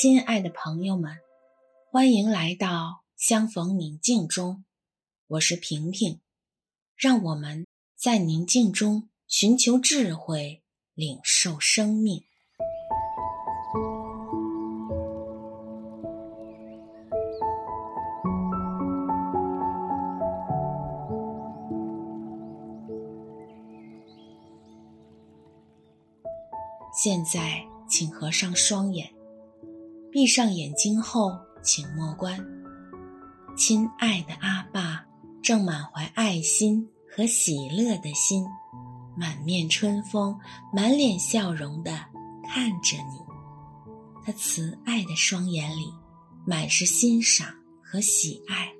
亲爱的朋友们，欢迎来到相逢宁静中，我是平平，让我们在宁静中寻求智慧，领受生命。现在，请合上双眼，闭上眼睛后，请默观。亲爱的阿爸，正满怀爱心和喜乐的心，满面春风、满脸笑容地看着你。他慈爱的双眼里满是欣赏和喜爱，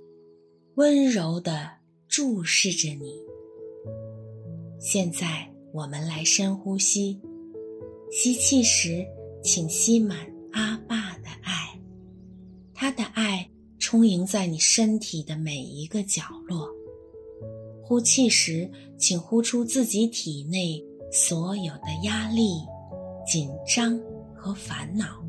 温柔地注视着你。现在，我们来深呼吸。吸气时，请吸满阿爸，他的爱充盈在你身体的每一个角落。呼气时，请呼出自己体内所有的压力、紧张和烦恼。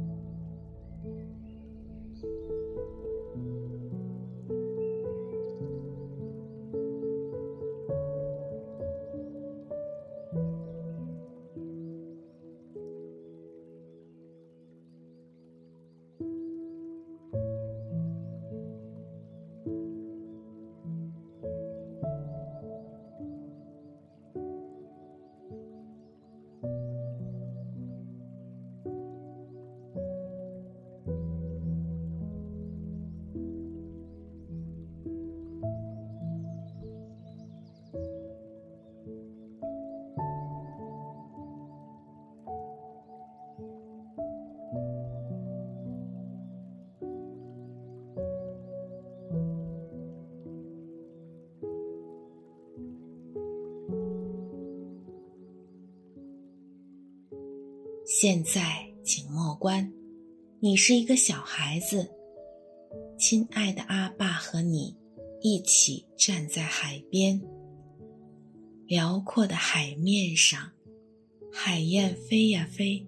现在，请默观，你是一个小孩子，亲爱的阿爸和你一起站在海边，辽阔的海面上，海燕飞呀飞，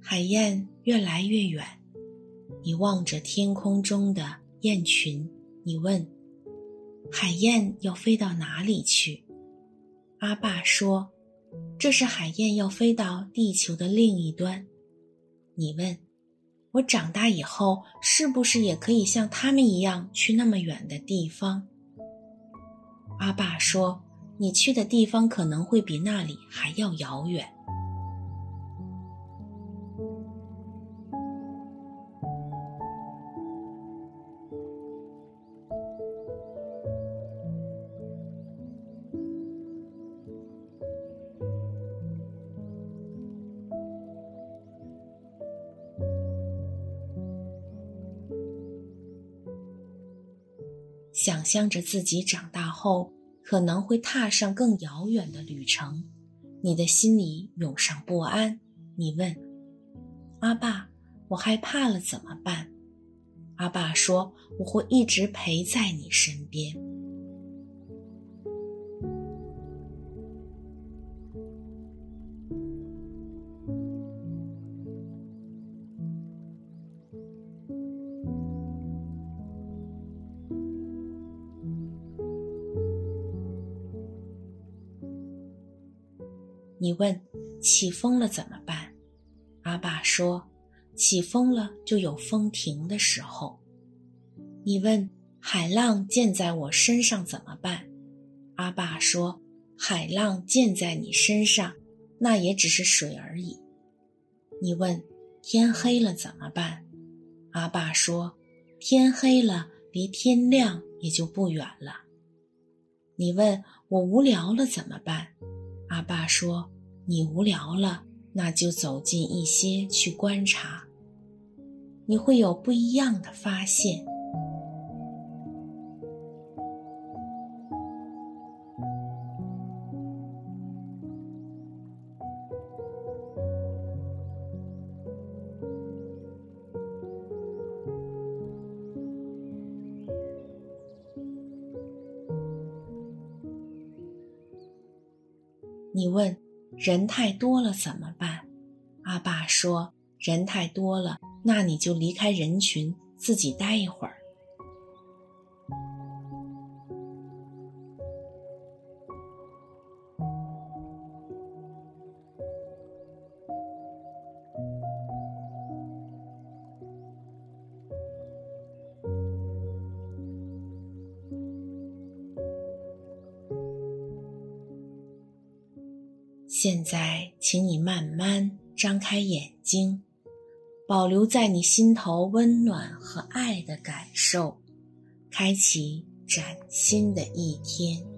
海燕越来越远，你望着天空中的雁群，你问：海燕要飞到哪里去？阿爸说。这是海燕要飞到地球的另一端。你问，我长大以后是不是也可以像他们一样去那么远的地方？阿爸说，你去的地方可能会比那里还要遥远。想象着自己长大后可能会踏上更遥远的旅程，你的心里涌上不安。你问：“阿爸，我害怕了怎么办？”阿爸说：“我会一直陪在你身边。”你问：“起风了怎么办？”阿爸说：“起风了就有风停的时候。”你问：“海浪溅在我身上怎么办？”阿爸说：“海浪溅在你身上，那也只是水而已。”你问：“天黑了怎么办？”阿爸说：“天黑了，离天亮也就不远了。”你问：“我无聊了怎么办？”阿爸说：“你无聊了，那就走近一些去观察，你会有不一样的发现。”你问：“人太多了怎么办？”阿爸说：“人太多了，那你就离开人群，自己待一会儿。现在，请你慢慢张开眼睛，保留在你心头温暖和爱的感受，开启崭新的一天。